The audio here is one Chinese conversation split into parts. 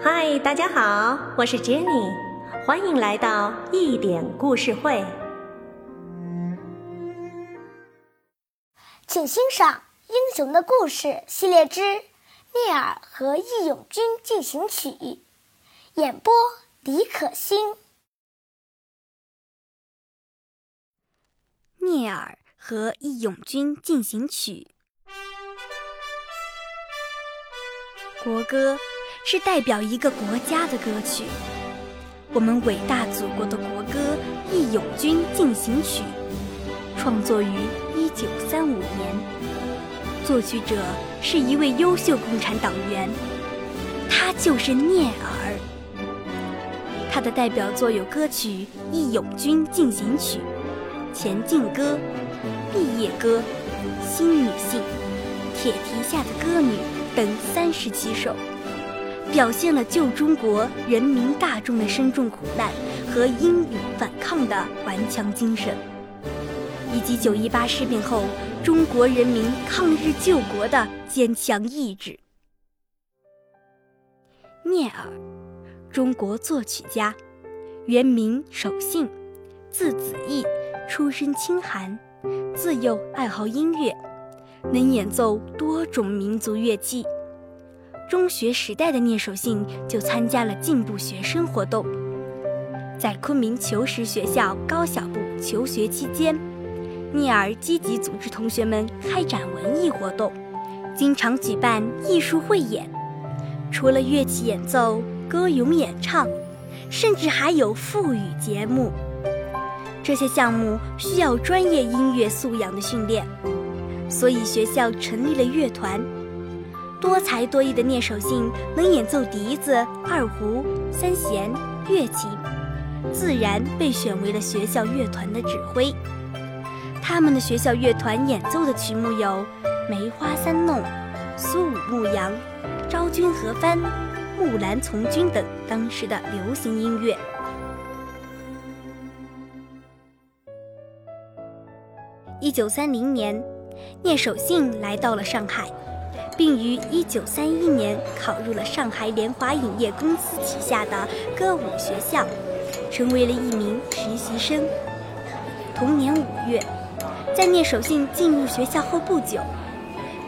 嗨，大家好，我是 Jenny，欢迎来到一点故事会。请欣赏《英雄的故事》系列之《聂耳和义勇军进行曲》，演播李可欣。《聂耳和义勇军进行曲》，国歌。是代表一个国家的歌曲，我们伟大祖国的国歌《义勇军进行曲》，创作于一九三五年，作曲者是一位优秀共产党员，他就是聂耳。他的代表作有歌曲《义勇军进行曲》《前进歌》《毕业歌》《新女性》《铁蹄下的歌女》等三十七首。表现了旧中国人民大众的深重苦难和英勇反抗的顽强精神，以及九一八事变后中国人民抗日救国的坚强意志。聂耳，中国作曲家，原名守信，字子义，出身清寒，自幼爱好音乐，能演奏多种民族乐器。中学时代的聂守信就参加了进步学生活动，在昆明求实学校高小部求学期间，聂耳积极组织同学们开展文艺活动，经常举办艺术汇演。除了乐器演奏、歌咏演唱，甚至还有赋语节目。这些项目需要专业音乐素养的训练，所以学校成立了乐团。多才多艺的聂守信能演奏笛子、二胡、三弦、乐器，自然被选为了学校乐团的指挥。他们的学校乐团演奏的曲目有《梅花三弄》《苏武牧羊》《昭君何番》《木兰从军》等当时的流行音乐。一九三零年，聂守信来到了上海。并于1931年考入了上海联华影业公司旗下的歌舞学校，成为了一名实习生。同年五月，在聂守信进入学校后不久，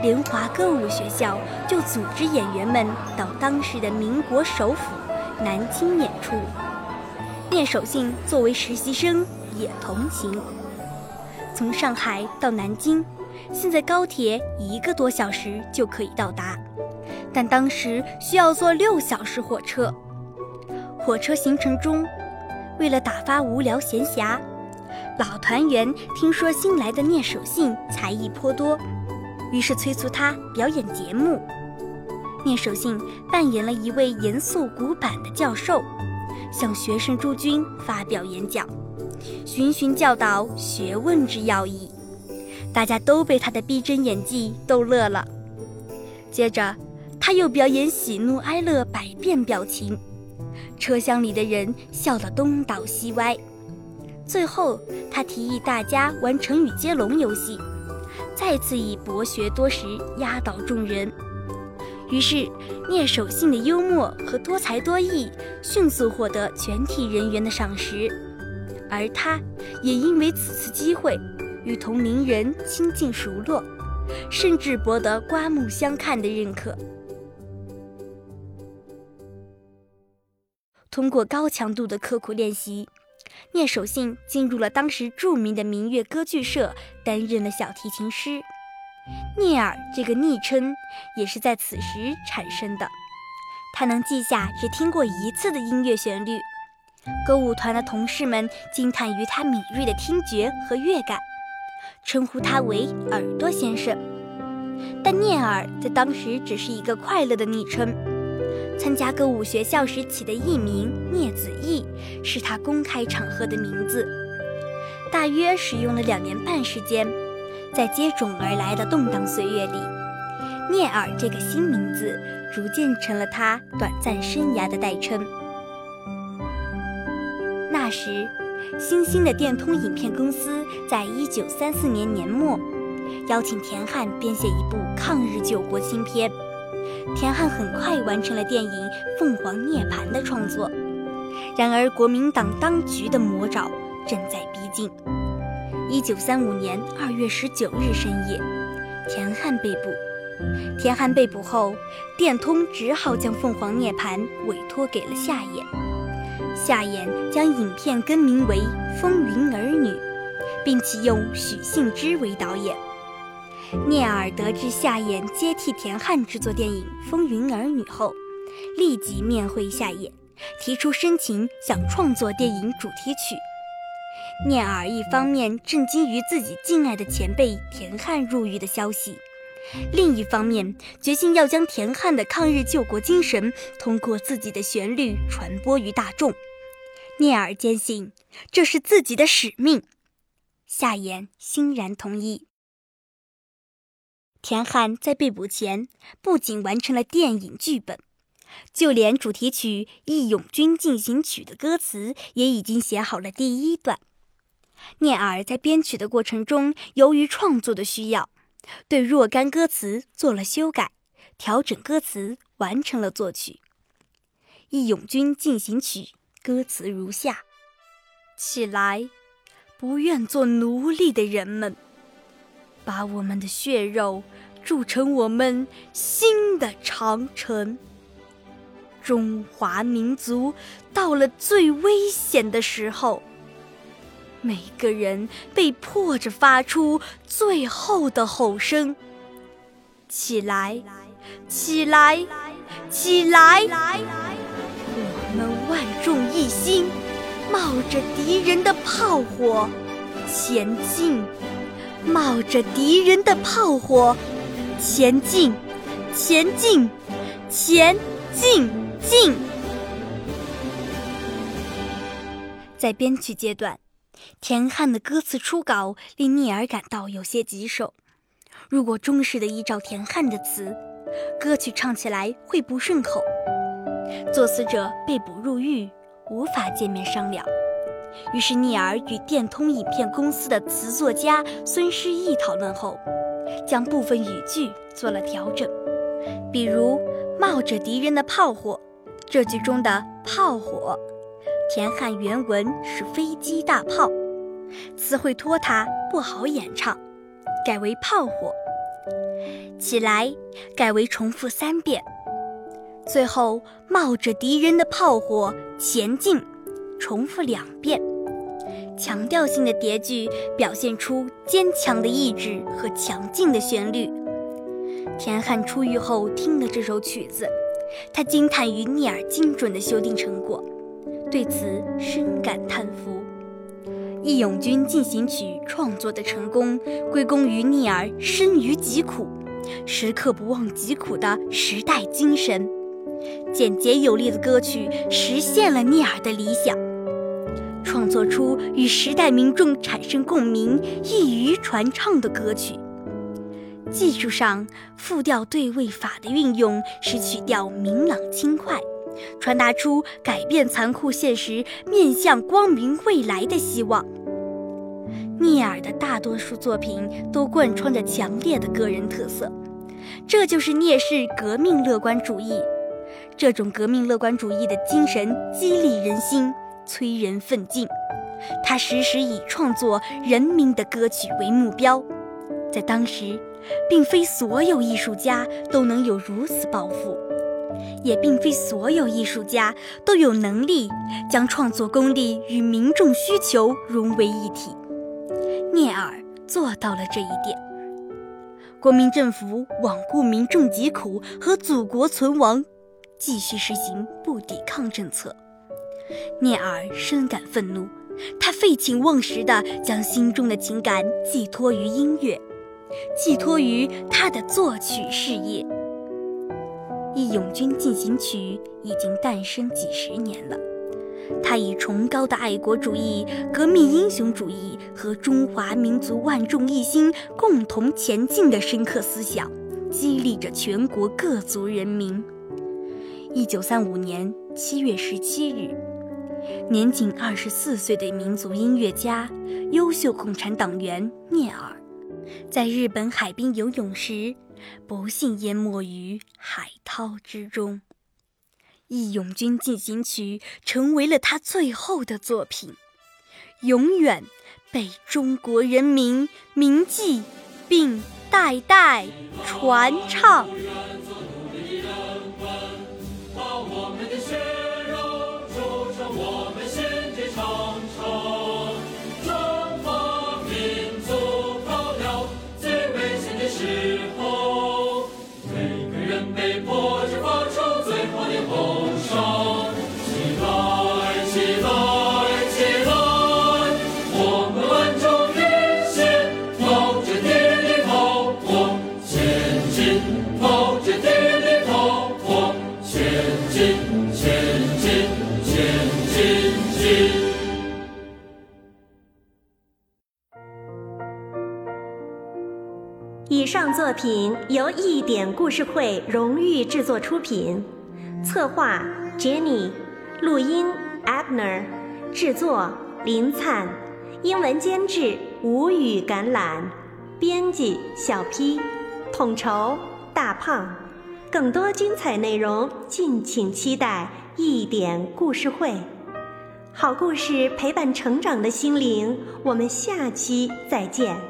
联华歌舞学校就组织演员们到当时的民国首府南京演出。聂守信作为实习生也同行，从上海到南京。现在高铁一个多小时就可以到达，但当时需要坐六小时火车。火车行程中，为了打发无聊闲暇，老团员听说新来的聂守信才艺颇多，于是催促他表演节目。聂守信扮演了一位严肃古板的教授，向学生诸君发表演讲，循循教导学问之要义。大家都被他的逼真演技逗乐了。接着，他又表演喜怒哀乐百变表情，车厢里的人笑得东倒西歪。最后，他提议大家玩成语接龙游戏，再次以博学多识压倒众人。于是，聂守信的幽默和多才多艺迅速获得全体人员的赏识，而他也因为此次机会。与同龄人亲近熟络，甚至博得刮目相看的认可。通过高强度的刻苦练习，聂守信进入了当时著名的民乐歌剧社，担任了小提琴师。聂耳这个昵称也是在此时产生的。他能记下只听过一次的音乐旋律，歌舞团的同事们惊叹于他敏锐的听觉和乐感。称呼他为耳朵先生，但聂耳在当时只是一个快乐的昵称。参加歌舞学校时起的艺名聂子义，是他公开场合的名字。大约使用了两年半时间，在接踵而来的动荡岁月里，聂耳这个新名字逐渐成了他短暂生涯的代称。那时。新兴的电通影片公司在一九三四年年末，邀请田汉编写一部抗日救国新片，田汉很快完成了电影《凤凰涅槃》的创作。然而，国民党当局的魔爪正在逼近。一九三五年二月十九日深夜，田汉被捕。田汉被捕后，电通只好将《凤凰涅槃》委托给了夏衍。夏衍将影片更名为《风云儿女》，并启用许杏之为导演。聂耳得知夏衍接替田汉制作电影《风云儿女》后，立即面会夏衍。提出申请，想创作电影主题曲。聂耳一方面震惊于自己敬爱的前辈田汉入狱的消息，另一方面决心要将田汉的抗日救国精神通过自己的旋律传播于大众。聂耳坚信这是自己的使命，夏衍欣然同意。田汉在被捕前不仅完成了电影剧本。就连主题曲《义勇军进行曲》的歌词也已经写好了第一段。聂耳在编曲的过程中，由于创作的需要，对若干歌词做了修改，调整歌词，完成了作曲。《义勇军进行曲》歌词如下：起来，不愿做奴隶的人们，把我们的血肉铸成我们新的长城。中华民族到了最危险的时候，每个人被迫着发出最后的吼声：“起来，起来，起来！”心，冒着敌人的炮火前进，冒着敌人的炮火前进，前进，前进！进。在编曲阶段，田汉的歌词初稿令聂耳感到有些棘手。如果忠实的依照田汉的词，歌曲唱起来会不顺口。作词者被捕入狱，无法见面商量。于是聂耳与电通影片公司的词作家孙诗意讨论后，将部分语句做了调整，比如“冒着敌人的炮火”。这句中的“炮火”，田汉原文是“飞机大炮”，词汇拖沓不好演唱，改为“炮火”。起来，改为重复三遍。最后冒着敌人的炮火前进，重复两遍。强调性的叠句表现出坚强的意志和强劲的旋律。田汉出狱后听了这首曲子。他惊叹于聂耳精准的修订成果，对此深感叹服。《义勇军进行曲》创作的成功，归功于聂耳生于疾苦，时刻不忘疾苦的时代精神。简洁有力的歌曲实现了聂耳的理想，创作出与时代民众产生共鸣、易于传唱的歌曲。技术上，复调对位法的运用使曲调明朗轻快，传达出改变残酷现实、面向光明未来的希望。聂耳的大多数作品都贯穿着强烈的个人特色，这就是聂氏革命乐观主义。这种革命乐观主义的精神激励人心，催人奋进。他时时以创作人民的歌曲为目标，在当时。并非所有艺术家都能有如此抱负，也并非所有艺术家都有能力将创作功力与民众需求融为一体。聂耳做到了这一点。国民政府罔顾民众疾苦和祖国存亡，继续实行不抵抗政策。聂耳深感愤怒，他废寝忘食地将心中的情感寄托于音乐。寄托于他的作曲事业，《义勇军进行曲》已经诞生几十年了。他以崇高的爱国主义、革命英雄主义和中华民族万众一心、共同前进的深刻思想，激励着全国各族人民。一九三五年七月十七日，年仅二十四岁的民族音乐家、优秀共产党员聂耳。在日本海滨游泳时，不幸淹没于海涛之中。《义勇军进行曲》成为了他最后的作品，永远被中国人民铭记并代代传唱。以上作品由一点故事会荣誉制作出品，策划 Jenny，录音 Abner，制作林灿，英文监制吴语橄榄，编辑小 P，统筹大胖。更多精彩内容，敬请期待一点故事会。好故事陪伴成长的心灵，我们下期再见。